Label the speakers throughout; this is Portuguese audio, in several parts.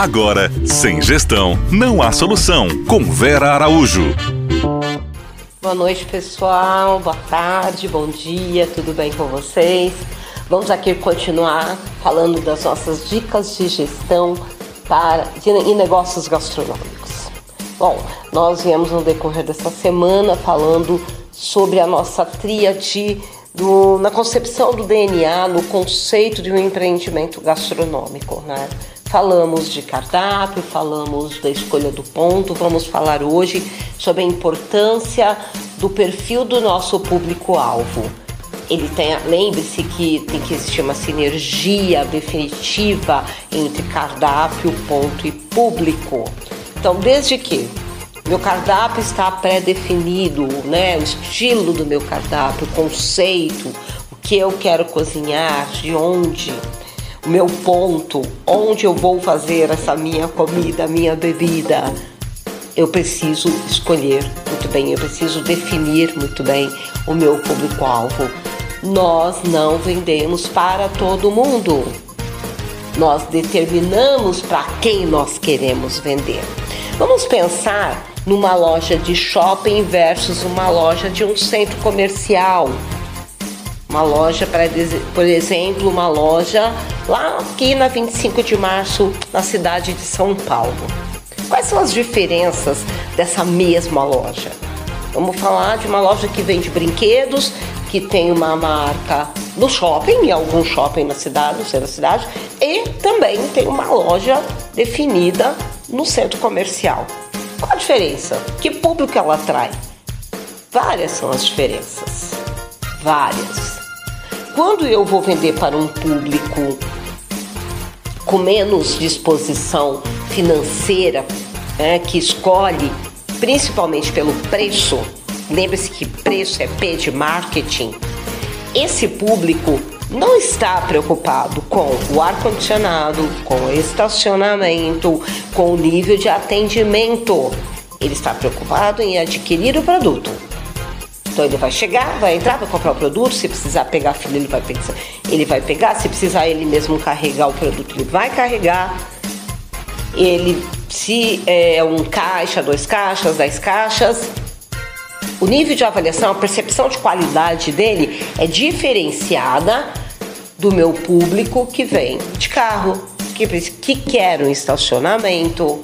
Speaker 1: Agora, sem gestão, não há solução. Com Vera Araújo.
Speaker 2: Boa noite, pessoal. Boa tarde, bom dia, tudo bem com vocês? Vamos aqui continuar falando das nossas dicas de gestão para, em negócios gastronômicos. Bom, nós viemos no decorrer dessa semana falando sobre a nossa tríade do, na concepção do DNA, no conceito de um empreendimento gastronômico, né? Falamos de cardápio, falamos da escolha do ponto, vamos falar hoje sobre a importância do perfil do nosso público-alvo. Ele tem, lembre-se que tem que existir uma sinergia definitiva entre cardápio, ponto e público. Então, desde que meu cardápio está pré-definido, né? O estilo do meu cardápio, o conceito, o que eu quero cozinhar, de onde, o meu ponto, onde eu vou fazer essa minha comida, minha bebida. Eu preciso escolher muito bem, eu preciso definir muito bem o meu público-alvo. Nós não vendemos para todo mundo. Nós determinamos para quem nós queremos vender. Vamos pensar numa loja de shopping versus uma loja de um centro comercial. Uma loja, para, por exemplo, uma loja lá aqui na 25 de março, na cidade de São Paulo. Quais são as diferenças dessa mesma loja? Vamos falar de uma loja que vende brinquedos, que tem uma marca no shopping, em algum shopping na cidade, no centro da cidade, e também tem uma loja definida no centro comercial. Qual a diferença? Que público ela atrai? Várias são as diferenças. Várias. Quando eu vou vender para um público com menos disposição financeira, né, que escolhe principalmente pelo preço, lembre-se que preço é P de marketing, esse público não está preocupado com o ar-condicionado, com o estacionamento, com o nível de atendimento. Ele está preocupado em adquirir o produto. Então ele vai chegar, vai entrar, vai comprar o produto, se precisar pegar a ele vai pegar, ele vai pegar, se precisar ele mesmo carregar o produto, ele vai carregar. Ele se é um caixa, dois caixas, dez caixas, o nível de avaliação, a percepção de qualidade dele é diferenciada do meu público que vem de carro, que, que quer um estacionamento,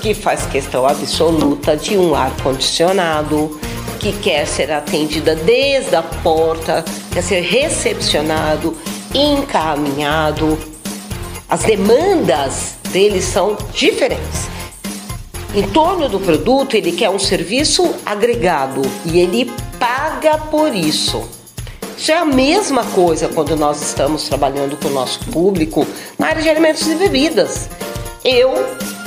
Speaker 2: que faz questão absoluta de um ar-condicionado, que quer ser atendida desde a porta, quer ser recepcionado, encaminhado. As demandas deles são diferentes. Em torno do produto, ele quer um serviço agregado e ele paga por isso. Isso é a mesma coisa quando nós estamos trabalhando com o nosso público na área de alimentos e bebidas. Eu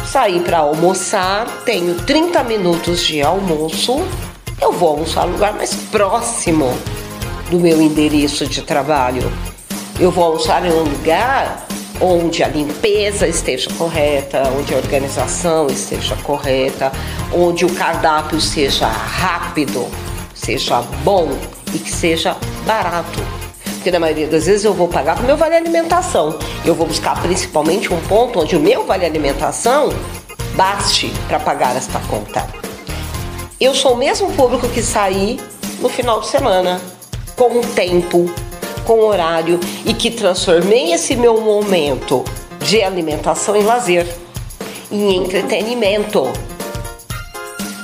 Speaker 2: saí para almoçar, tenho 30 minutos de almoço, eu vou almoçar no lugar mais próximo do meu endereço de trabalho. Eu vou almoçar em um lugar onde a limpeza esteja correta, onde a organização esteja correta, onde o cardápio seja rápido, seja bom e que seja barato. Porque na maioria das vezes eu vou pagar o meu vale alimentação. Eu vou buscar principalmente um ponto onde o meu vale alimentação baste para pagar esta conta. Eu sou o mesmo público que saí no final de semana, com tempo, com horário e que transformei esse meu momento de alimentação em lazer, em entretenimento.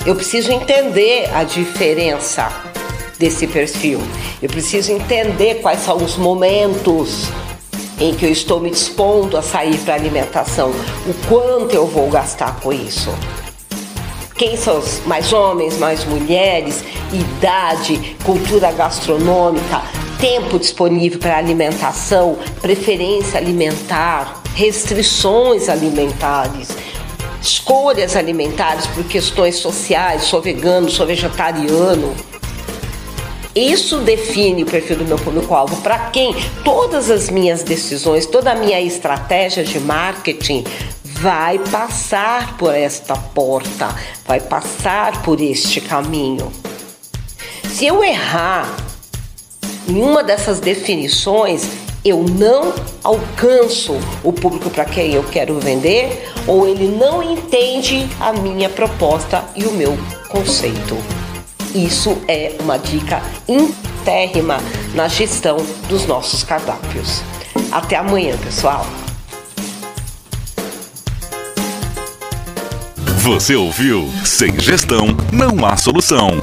Speaker 2: Eu preciso entender a diferença desse perfil. Eu preciso entender quais são os momentos em que eu estou me dispondo a sair para alimentação, o quanto eu vou gastar com isso. Quem são mais homens, mais mulheres, idade, cultura gastronômica, tempo disponível para alimentação, preferência alimentar, restrições alimentares, escolhas alimentares por questões sociais, sou vegano, sou vegetariano. Isso define o perfil do meu público-alvo. Para quem todas as minhas decisões, toda a minha estratégia de marketing vai passar por esta porta, vai passar por este caminho. Se eu errar em uma dessas definições, eu não alcanço o público para quem eu quero vender ou ele não entende a minha proposta e o meu conceito. Isso é uma dica intérrima na gestão dos nossos cardápios. Até amanhã, pessoal!
Speaker 1: Você ouviu? Sem gestão, não há solução.